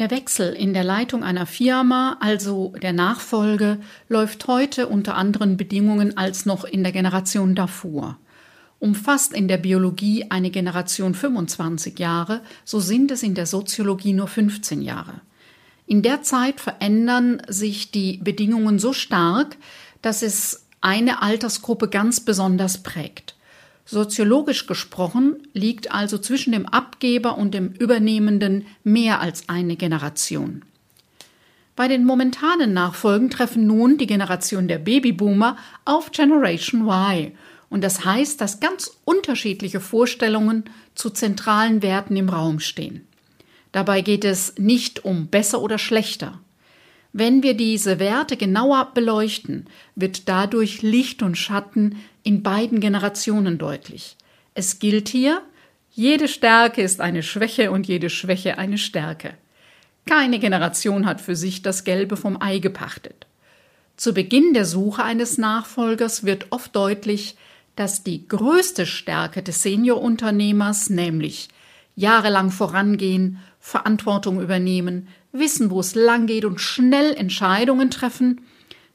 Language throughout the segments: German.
Der Wechsel in der Leitung einer Firma, also der Nachfolge, läuft heute unter anderen Bedingungen als noch in der Generation davor. Umfasst in der Biologie eine Generation 25 Jahre, so sind es in der Soziologie nur 15 Jahre. In der Zeit verändern sich die Bedingungen so stark, dass es eine Altersgruppe ganz besonders prägt. Soziologisch gesprochen liegt also zwischen dem Abgeber und dem Übernehmenden mehr als eine Generation. Bei den momentanen Nachfolgen treffen nun die Generation der Babyboomer auf Generation Y. Und das heißt, dass ganz unterschiedliche Vorstellungen zu zentralen Werten im Raum stehen. Dabei geht es nicht um besser oder schlechter. Wenn wir diese Werte genauer beleuchten, wird dadurch Licht und Schatten in beiden Generationen deutlich. Es gilt hier, jede Stärke ist eine Schwäche und jede Schwäche eine Stärke. Keine Generation hat für sich das Gelbe vom Ei gepachtet. Zu Beginn der Suche eines Nachfolgers wird oft deutlich, dass die größte Stärke des Seniorunternehmers, nämlich jahrelang vorangehen, Verantwortung übernehmen, wissen, wo es lang geht und schnell Entscheidungen treffen,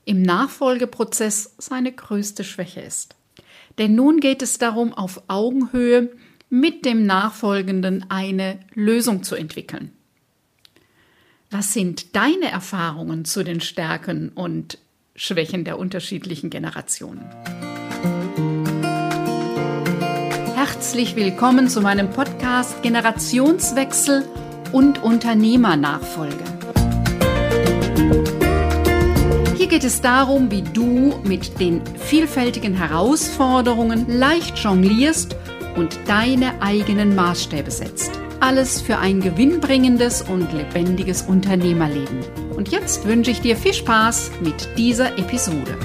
im Nachfolgeprozess seine größte Schwäche ist. Denn nun geht es darum, auf Augenhöhe mit dem Nachfolgenden eine Lösung zu entwickeln. Was sind deine Erfahrungen zu den Stärken und Schwächen der unterschiedlichen Generationen? Herzlich willkommen zu meinem Podcast Generationswechsel und Unternehmernachfolge. Hier geht es darum, wie du mit den vielfältigen Herausforderungen leicht jonglierst und deine eigenen Maßstäbe setzt. Alles für ein gewinnbringendes und lebendiges Unternehmerleben. Und jetzt wünsche ich dir viel Spaß mit dieser Episode.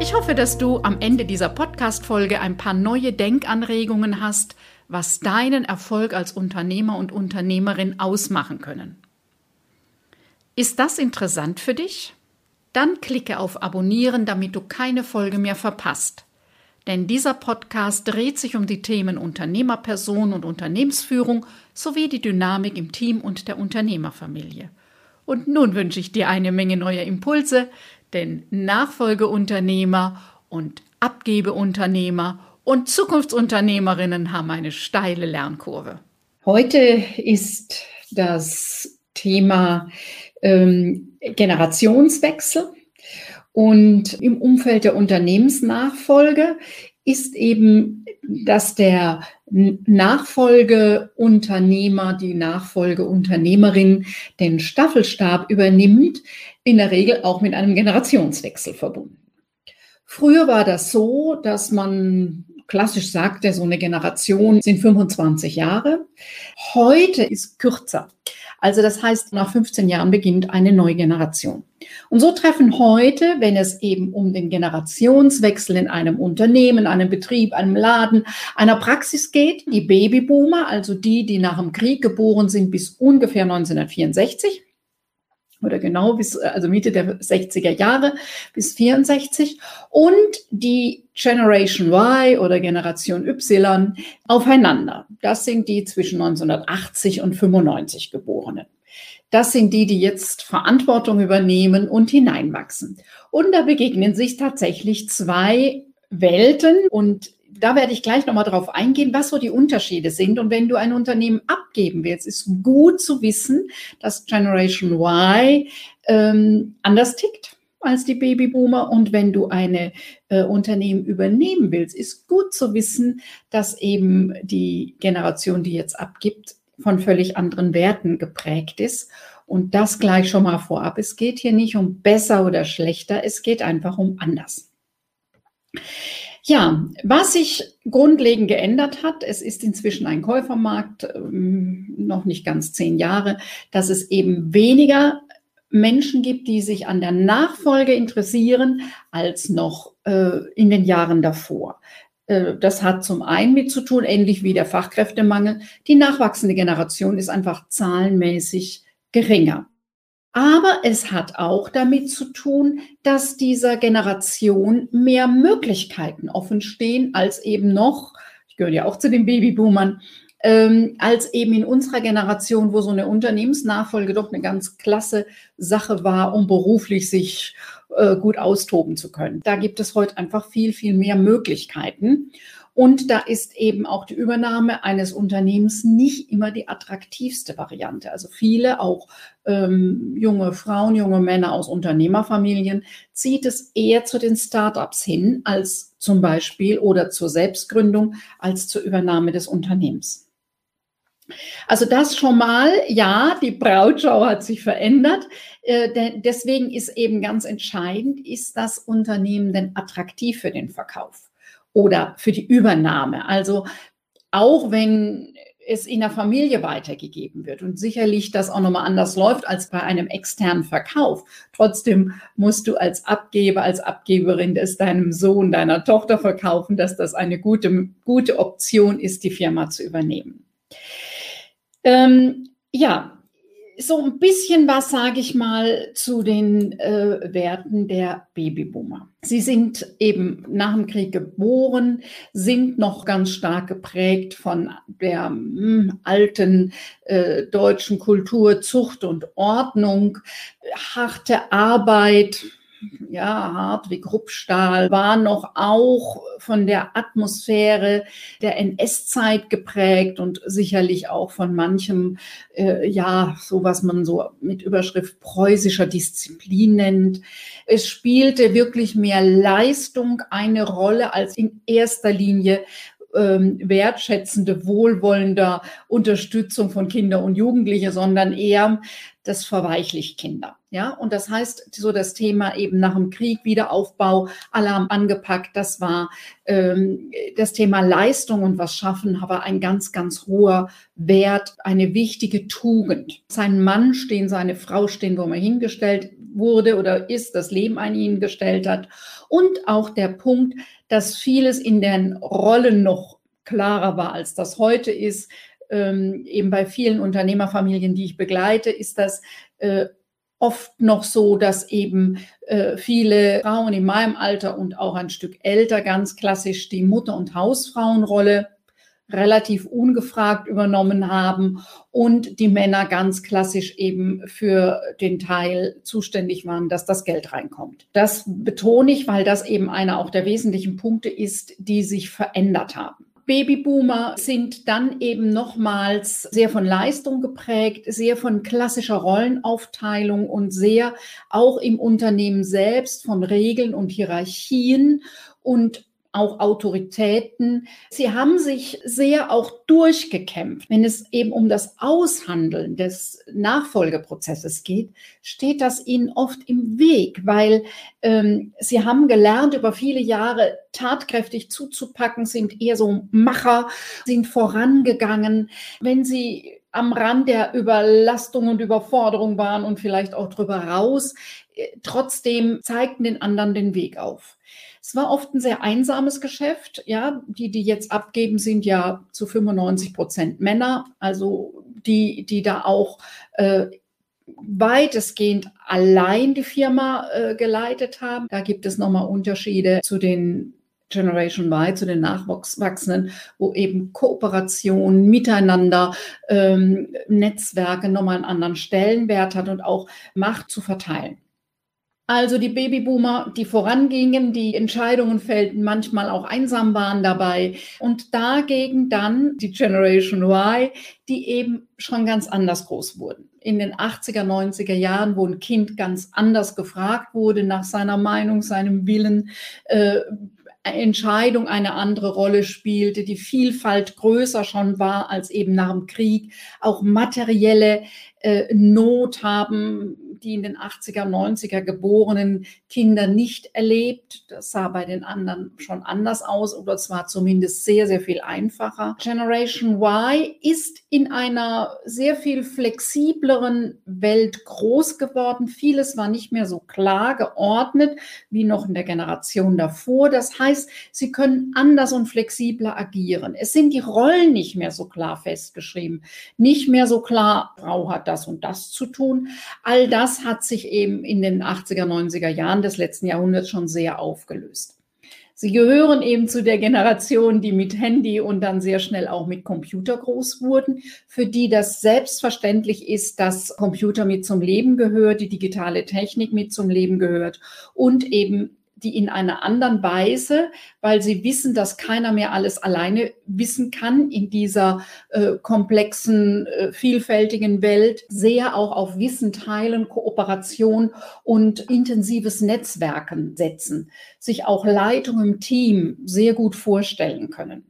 Ich hoffe, dass du am Ende dieser Podcast-Folge ein paar neue Denkanregungen hast, was deinen Erfolg als Unternehmer und Unternehmerin ausmachen können. Ist das interessant für dich? Dann klicke auf Abonnieren, damit du keine Folge mehr verpasst. Denn dieser Podcast dreht sich um die Themen Unternehmerperson und Unternehmensführung sowie die Dynamik im Team und der Unternehmerfamilie. Und nun wünsche ich dir eine Menge neuer Impulse, denn Nachfolgeunternehmer und Abgebeunternehmer und Zukunftsunternehmerinnen haben eine steile Lernkurve. Heute ist das Thema ähm, Generationswechsel und im Umfeld der Unternehmensnachfolge ist eben, dass der Nachfolgeunternehmer, die Nachfolgeunternehmerin den Staffelstab übernimmt, in der Regel auch mit einem Generationswechsel verbunden. Früher war das so, dass man klassisch sagte, so eine Generation sind 25 Jahre. Heute ist kürzer. Also das heißt, nach 15 Jahren beginnt eine neue Generation. Und so treffen heute, wenn es eben um den Generationswechsel in einem Unternehmen, einem Betrieb, einem Laden, einer Praxis geht, die Babyboomer, also die, die nach dem Krieg geboren sind bis ungefähr 1964, oder genau bis, also Mitte der 60er Jahre bis 64 und die Generation Y oder Generation Y aufeinander. Das sind die zwischen 1980 und 95 Geborenen. Das sind die, die jetzt Verantwortung übernehmen und hineinwachsen. Und da begegnen sich tatsächlich zwei Welten und da werde ich gleich nochmal drauf eingehen, was so die Unterschiede sind. Und wenn du ein Unternehmen abgeben willst, ist gut zu wissen, dass Generation Y ähm, anders tickt als die Babyboomer. Und wenn du eine äh, Unternehmen übernehmen willst, ist gut zu wissen, dass eben die Generation, die jetzt abgibt, von völlig anderen Werten geprägt ist. Und das gleich schon mal vorab. Es geht hier nicht um besser oder schlechter, es geht einfach um anders. Ja, was sich grundlegend geändert hat, es ist inzwischen ein Käufermarkt, ähm, noch nicht ganz zehn Jahre, dass es eben weniger Menschen gibt, die sich an der Nachfolge interessieren, als noch äh, in den Jahren davor. Äh, das hat zum einen mit zu tun, ähnlich wie der Fachkräftemangel. Die nachwachsende Generation ist einfach zahlenmäßig geringer. Aber es hat auch damit zu tun, dass dieser Generation mehr Möglichkeiten offen stehen als eben noch, ich gehöre ja auch zu den Babyboomern, ähm, als eben in unserer Generation, wo so eine Unternehmensnachfolge doch eine ganz klasse Sache war, um beruflich sich äh, gut austoben zu können. Da gibt es heute einfach viel, viel mehr Möglichkeiten. Und da ist eben auch die Übernahme eines Unternehmens nicht immer die attraktivste Variante. Also viele, auch ähm, junge Frauen, junge Männer aus Unternehmerfamilien, zieht es eher zu den Startups hin als zum Beispiel oder zur Selbstgründung als zur Übernahme des Unternehmens. Also das schon mal, ja, die Brautschau hat sich verändert. Äh, deswegen ist eben ganz entscheidend, ist das Unternehmen denn attraktiv für den Verkauf oder für die Übernahme? Also auch wenn es in der Familie weitergegeben wird und sicherlich das auch nochmal anders läuft als bei einem externen Verkauf. Trotzdem musst du als Abgeber, als Abgeberin es deinem Sohn, deiner Tochter verkaufen, dass das eine gute, gute Option ist, die Firma zu übernehmen. Ähm, ja, so ein bisschen was sage ich mal zu den äh, Werten der Babyboomer. Sie sind eben nach dem Krieg geboren, sind noch ganz stark geprägt von der mh, hm, alten äh, deutschen Kultur, Zucht und Ordnung, harte Arbeit, ja, hart wie Kruppstahl, war noch auch von der Atmosphäre der NS-Zeit geprägt und sicherlich auch von manchem, äh, ja, so was man so mit Überschrift preußischer Disziplin nennt. Es spielte wirklich mehr Leistung eine Rolle als in erster Linie ähm, wertschätzende, wohlwollender Unterstützung von Kinder und Jugendliche, sondern eher das verweichlicht Kinder. Ja, und das heißt, so das Thema eben nach dem Krieg, Wiederaufbau, Alarm angepackt, das war ähm, das Thema Leistung und was schaffen, aber ein ganz, ganz hoher Wert, eine wichtige Tugend. Sein Mann stehen, seine Frau stehen, wo man hingestellt wurde oder ist, das Leben an ihnen gestellt hat. Und auch der Punkt, dass vieles in den Rollen noch klarer war, als das heute ist. Ähm, eben bei vielen Unternehmerfamilien, die ich begleite, ist das äh, oft noch so, dass eben äh, viele Frauen in meinem Alter und auch ein Stück älter ganz klassisch die Mutter- und Hausfrauenrolle relativ ungefragt übernommen haben und die Männer ganz klassisch eben für den Teil zuständig waren, dass das Geld reinkommt. Das betone ich, weil das eben einer auch der wesentlichen Punkte ist, die sich verändert haben. Babyboomer sind dann eben nochmals sehr von Leistung geprägt, sehr von klassischer Rollenaufteilung und sehr auch im Unternehmen selbst von Regeln und Hierarchien und auch Autoritäten. Sie haben sich sehr auch durchgekämpft. Wenn es eben um das Aushandeln des Nachfolgeprozesses geht, steht das ihnen oft im Weg, weil ähm, sie haben gelernt, über viele Jahre tatkräftig zuzupacken, sind eher so Macher, sind vorangegangen. Wenn sie am Rand der Überlastung und Überforderung waren und vielleicht auch drüber raus, äh, trotzdem zeigten den anderen den Weg auf. Es war oft ein sehr einsames Geschäft. Ja, die, die jetzt abgeben, sind ja zu 95 Prozent Männer. Also die, die da auch äh, weitestgehend allein die Firma äh, geleitet haben. Da gibt es nochmal Unterschiede zu den Generation Y, zu den Nachwachsenden, wo eben Kooperation, Miteinander, ähm, Netzwerke nochmal einen anderen Stellenwert hat und auch Macht zu verteilen. Also die Babyboomer, die vorangingen, die Entscheidungen fällten, manchmal auch einsam waren dabei. Und dagegen dann die Generation Y, die eben schon ganz anders groß wurden. In den 80er, 90er Jahren, wo ein Kind ganz anders gefragt wurde nach seiner Meinung, seinem Willen, äh, Entscheidung eine andere Rolle spielte, die Vielfalt größer schon war als eben nach dem Krieg, auch materielle äh, Not haben die in den 80er, 90er geborenen Kinder nicht erlebt. Das sah bei den anderen schon anders aus oder zwar zumindest sehr, sehr viel einfacher. Generation Y ist in einer sehr viel flexibleren Welt groß geworden. Vieles war nicht mehr so klar geordnet wie noch in der Generation davor. Das heißt, sie können anders und flexibler agieren. Es sind die Rollen nicht mehr so klar festgeschrieben. Nicht mehr so klar, Frau hat das und das zu tun. All das hat sich eben in den 80er, 90er Jahren des letzten Jahrhunderts schon sehr aufgelöst. Sie gehören eben zu der Generation, die mit Handy und dann sehr schnell auch mit Computer groß wurden, für die das selbstverständlich ist, dass Computer mit zum Leben gehört, die digitale Technik mit zum Leben gehört und eben die in einer anderen Weise, weil sie wissen, dass keiner mehr alles alleine wissen kann in dieser äh, komplexen, äh, vielfältigen Welt, sehr auch auf Wissen teilen, Kooperation und intensives Netzwerken setzen, sich auch Leitung im Team sehr gut vorstellen können.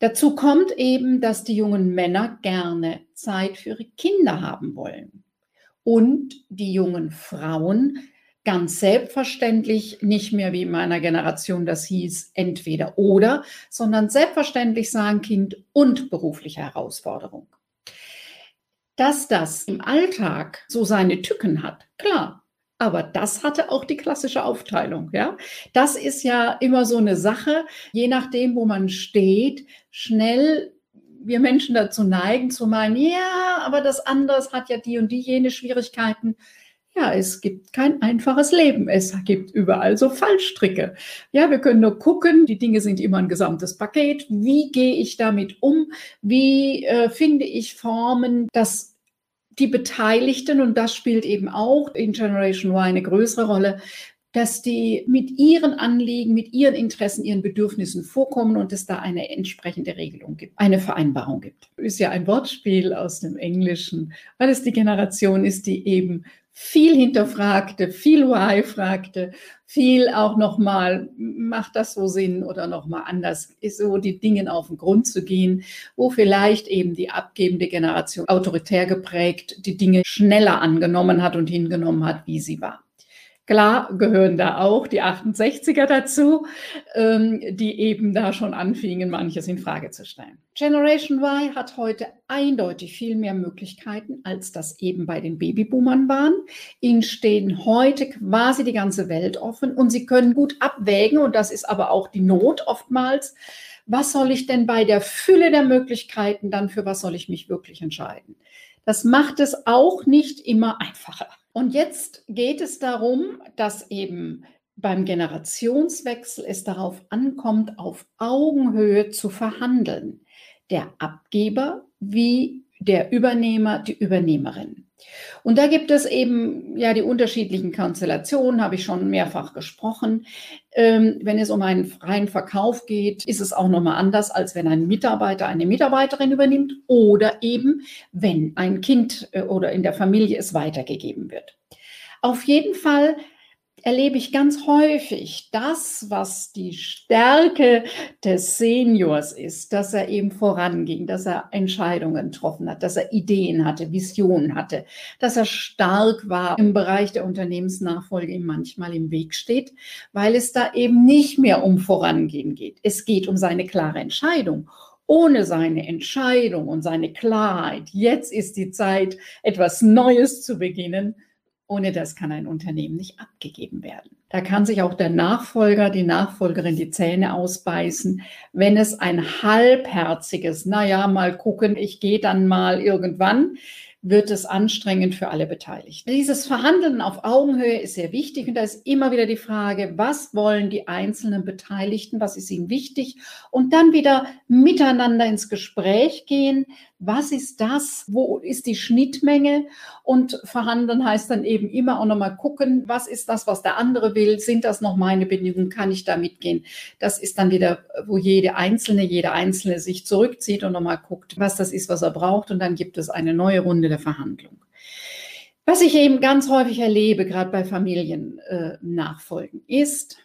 Dazu kommt eben, dass die jungen Männer gerne Zeit für ihre Kinder haben wollen und die jungen Frauen ganz selbstverständlich nicht mehr wie in meiner Generation das hieß, entweder oder, sondern selbstverständlich sagen Kind und berufliche Herausforderung. Dass das im Alltag so seine Tücken hat, klar. Aber das hatte auch die klassische Aufteilung, ja. Das ist ja immer so eine Sache, je nachdem, wo man steht, schnell wir Menschen dazu neigen zu meinen, ja, aber das andere hat ja die und die jene Schwierigkeiten. Ja, es gibt kein einfaches Leben. Es gibt überall so Fallstricke. Ja, wir können nur gucken, die Dinge sind immer ein gesamtes Paket. Wie gehe ich damit um? Wie äh, finde ich Formen, dass die Beteiligten, und das spielt eben auch in Generation Y eine größere Rolle, dass die mit ihren Anliegen, mit ihren Interessen, ihren Bedürfnissen vorkommen und es da eine entsprechende Regelung gibt, eine Vereinbarung gibt. Ist ja ein Wortspiel aus dem Englischen, weil es die Generation ist, die eben viel hinterfragte, viel Why fragte, viel auch nochmal, macht das so Sinn oder nochmal anders, ist so die Dingen auf den Grund zu gehen, wo vielleicht eben die abgebende Generation autoritär geprägt die Dinge schneller angenommen hat und hingenommen hat, wie sie war. Klar gehören da auch die 68er dazu, ähm, die eben da schon anfingen, manches in Frage zu stellen. Generation Y hat heute eindeutig viel mehr Möglichkeiten, als das eben bei den Babyboomern waren. Ihnen stehen heute quasi die ganze Welt offen und sie können gut abwägen, und das ist aber auch die Not oftmals, was soll ich denn bei der Fülle der Möglichkeiten dann für was soll ich mich wirklich entscheiden? Das macht es auch nicht immer einfacher. Und jetzt geht es darum, dass eben beim Generationswechsel es darauf ankommt, auf Augenhöhe zu verhandeln. Der Abgeber wie der Übernehmer, die Übernehmerin. Und da gibt es eben ja die unterschiedlichen Konstellationen, habe ich schon mehrfach gesprochen. Ähm, wenn es um einen freien Verkauf geht, ist es auch nochmal anders, als wenn ein Mitarbeiter eine Mitarbeiterin übernimmt oder eben, wenn ein Kind äh, oder in der Familie es weitergegeben wird. Auf jeden Fall erlebe ich ganz häufig das, was die Stärke des Seniors ist, dass er eben voranging, dass er Entscheidungen getroffen hat, dass er Ideen hatte, Visionen hatte, dass er stark war im Bereich der Unternehmensnachfolge ihm manchmal im Weg steht, weil es da eben nicht mehr um Vorangehen geht. Es geht um seine klare Entscheidung ohne seine Entscheidung und seine Klarheit, jetzt ist die Zeit, etwas Neues zu beginnen, ohne das kann ein Unternehmen nicht abgegeben werden. Da kann sich auch der Nachfolger, die Nachfolgerin die Zähne ausbeißen, wenn es ein halbherziges, naja, mal gucken, ich gehe dann mal irgendwann, wird es anstrengend für alle Beteiligten. Dieses Verhandeln auf Augenhöhe ist sehr wichtig und da ist immer wieder die Frage, was wollen die einzelnen Beteiligten, was ist ihnen wichtig? Und dann wieder miteinander ins Gespräch gehen, was ist das, wo ist die Schnittmenge? Und verhandeln heißt dann eben immer auch nochmal gucken, was ist das, was der andere will, sind das noch meine Bedingungen, kann ich da mitgehen. Das ist dann wieder, wo jede Einzelne, jeder Einzelne sich zurückzieht und nochmal guckt, was das ist, was er braucht. Und dann gibt es eine neue Runde der Verhandlung. Was ich eben ganz häufig erlebe, gerade bei Familiennachfolgen, äh, ist,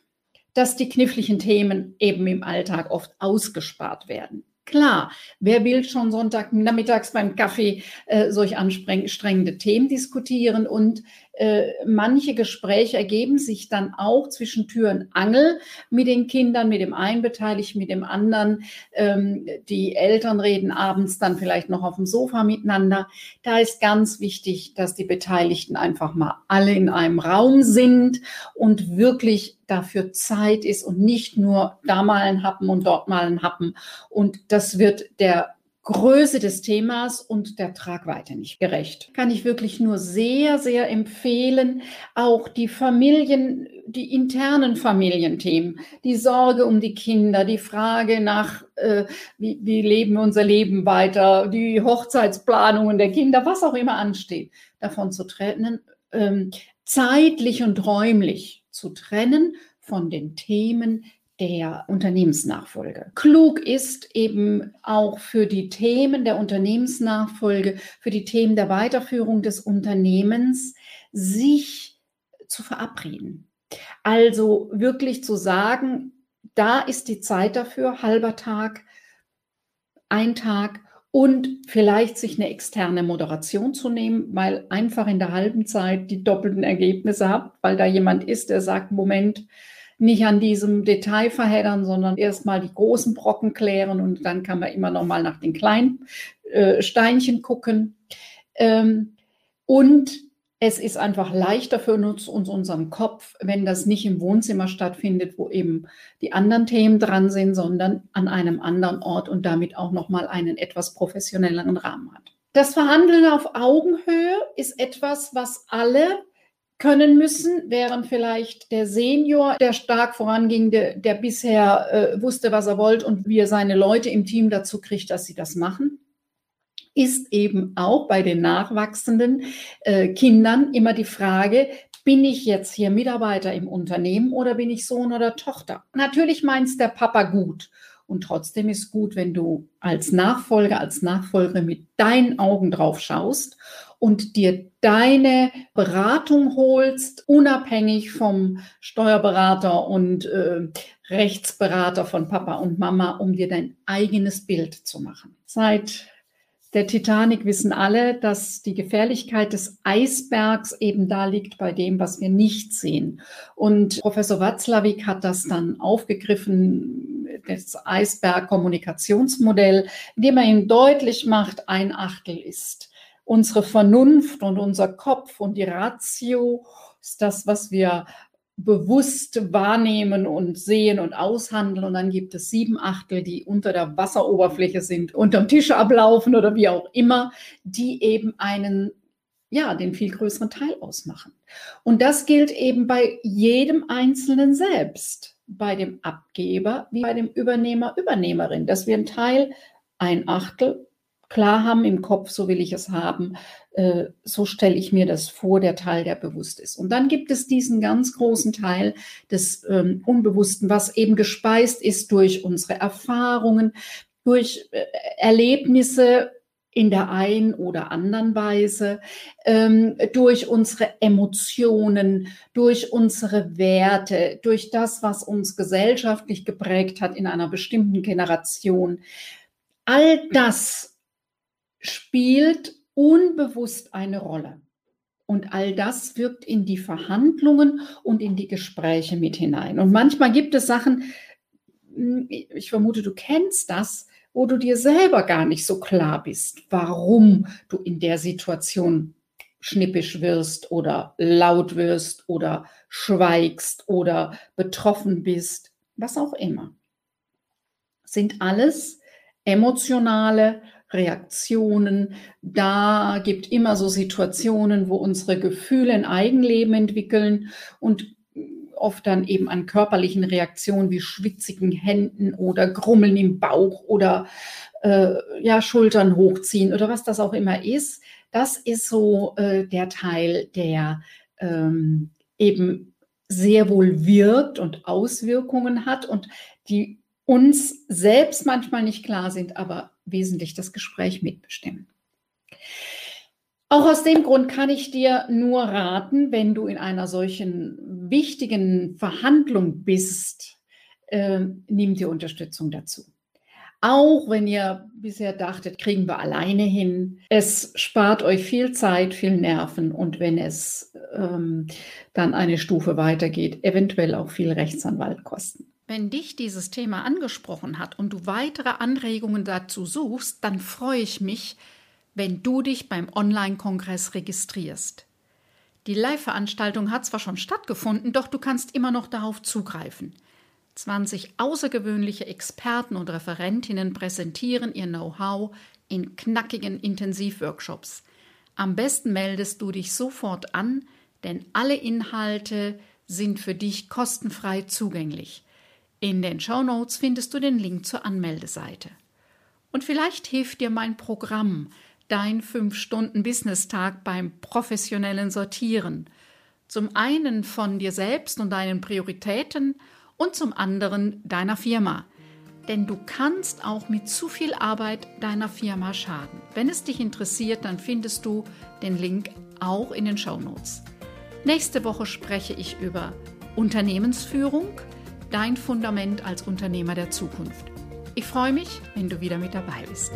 dass die kniffligen Themen eben im Alltag oft ausgespart werden. Klar, wer will schon Sonntag nachmittags beim Kaffee äh, solch anstrengende Themen diskutieren und äh, manche Gespräche ergeben sich dann auch zwischen Tür und Angel mit den Kindern, mit dem einen beteiligt, mit dem anderen. Ähm, die Eltern reden abends dann vielleicht noch auf dem Sofa miteinander. Da ist ganz wichtig, dass die Beteiligten einfach mal alle in einem Raum sind und wirklich dafür Zeit ist und nicht nur da mal ein Happen und dort mal ein Happen. Und das wird der Größe des Themas und der Tragweite nicht gerecht. Kann ich wirklich nur sehr, sehr empfehlen. Auch die Familien, die internen Familienthemen, die Sorge um die Kinder, die Frage nach, äh, wie, wie leben wir unser Leben weiter, die Hochzeitsplanungen der Kinder, was auch immer ansteht, davon zu trennen, ähm, zeitlich und räumlich zu trennen von den Themen, der Unternehmensnachfolge. Klug ist eben auch für die Themen der Unternehmensnachfolge, für die Themen der Weiterführung des Unternehmens, sich zu verabreden. Also wirklich zu sagen, da ist die Zeit dafür, halber Tag, ein Tag und vielleicht sich eine externe Moderation zu nehmen, weil einfach in der halben Zeit die doppelten Ergebnisse habt, weil da jemand ist, der sagt, Moment, nicht an diesem Detail verheddern, sondern erstmal die großen Brocken klären und dann kann man immer noch mal nach den kleinen äh, Steinchen gucken. Ähm, und es ist einfach leichter für uns, uns unseren Kopf, wenn das nicht im Wohnzimmer stattfindet, wo eben die anderen Themen dran sind, sondern an einem anderen Ort und damit auch noch mal einen etwas professionelleren Rahmen hat. Das Verhandeln auf Augenhöhe ist etwas, was alle können müssen, während vielleicht der Senior, der stark voranging, der, der bisher äh, wusste, was er wollte und wie er seine Leute im Team dazu kriegt, dass sie das machen, ist eben auch bei den nachwachsenden äh, Kindern immer die Frage, bin ich jetzt hier Mitarbeiter im Unternehmen oder bin ich Sohn oder Tochter? Natürlich meint der Papa gut und trotzdem ist gut, wenn du als Nachfolger, als Nachfolger mit deinen Augen drauf schaust und dir deine Beratung holst, unabhängig vom Steuerberater und äh, Rechtsberater von Papa und Mama, um dir dein eigenes Bild zu machen. Seit der Titanic wissen alle, dass die Gefährlichkeit des Eisbergs eben da liegt bei dem, was wir nicht sehen. Und Professor Watzlawick hat das dann aufgegriffen, das Eisberg-Kommunikationsmodell, indem er ihm deutlich macht, ein Achtel ist unsere Vernunft und unser Kopf und die Ratio ist das, was wir bewusst wahrnehmen und sehen und aushandeln. Und dann gibt es sieben Achtel, die unter der Wasseroberfläche sind, unterm Tisch ablaufen oder wie auch immer, die eben einen, ja, den viel größeren Teil ausmachen. Und das gilt eben bei jedem Einzelnen selbst, bei dem Abgeber wie bei dem Übernehmer, Übernehmerin, dass wir einen Teil, ein Achtel klar haben im Kopf, so will ich es haben, äh, so stelle ich mir das vor, der Teil, der bewusst ist. Und dann gibt es diesen ganz großen Teil des ähm, Unbewussten, was eben gespeist ist durch unsere Erfahrungen, durch äh, Erlebnisse in der einen oder anderen Weise, ähm, durch unsere Emotionen, durch unsere Werte, durch das, was uns gesellschaftlich geprägt hat in einer bestimmten Generation. All das spielt unbewusst eine Rolle. Und all das wirkt in die Verhandlungen und in die Gespräche mit hinein. Und manchmal gibt es Sachen, hm, ich vermute, du kennst das, wo du dir selber gar nicht so klar bist, warum du in der Situation schnippisch wirst oder laut wirst oder schweigst oder betroffen bist, was auch immer. Sind alles emotionale Reaktionen. Da gibt immer so Situationen, wo unsere Gefühle ein Eigenleben entwickeln und oft dann eben an körperlichen Reaktionen wie schwitzigen Händen oder Grummeln im Bauch oder äh, ja Schultern hochziehen oder was das auch immer ist. Das ist so äh, der Teil, der ähm, eben sehr wohl wirkt und Auswirkungen hat und die uns selbst manchmal nicht klar sind, aber wesentlich das Gespräch mitbestimmen. Auch aus dem Grund kann ich dir nur raten, wenn du in einer solchen wichtigen Verhandlung bist, äh, nimm dir Unterstützung dazu. Auch wenn ihr bisher dachtet, kriegen wir alleine hin. Es spart euch viel Zeit, viel Nerven und wenn es ähm, dann eine Stufe weitergeht, eventuell auch viel Rechtsanwaltkosten. Wenn dich dieses Thema angesprochen hat und du weitere Anregungen dazu suchst, dann freue ich mich, wenn du dich beim Online-Kongress registrierst. Die Live-Veranstaltung hat zwar schon stattgefunden, doch du kannst immer noch darauf zugreifen. 20 außergewöhnliche Experten und Referentinnen präsentieren ihr Know-how in knackigen Intensivworkshops. Am besten meldest du dich sofort an, denn alle Inhalte sind für dich kostenfrei zugänglich. In den Show Notes findest du den Link zur Anmeldeseite. Und vielleicht hilft dir mein Programm, dein 5-Stunden-Business-Tag beim professionellen Sortieren. Zum einen von dir selbst und deinen Prioritäten und zum anderen deiner Firma. Denn du kannst auch mit zu viel Arbeit deiner Firma schaden. Wenn es dich interessiert, dann findest du den Link auch in den Show Notes. Nächste Woche spreche ich über Unternehmensführung, dein Fundament als Unternehmer der Zukunft. Ich freue mich, wenn du wieder mit dabei bist.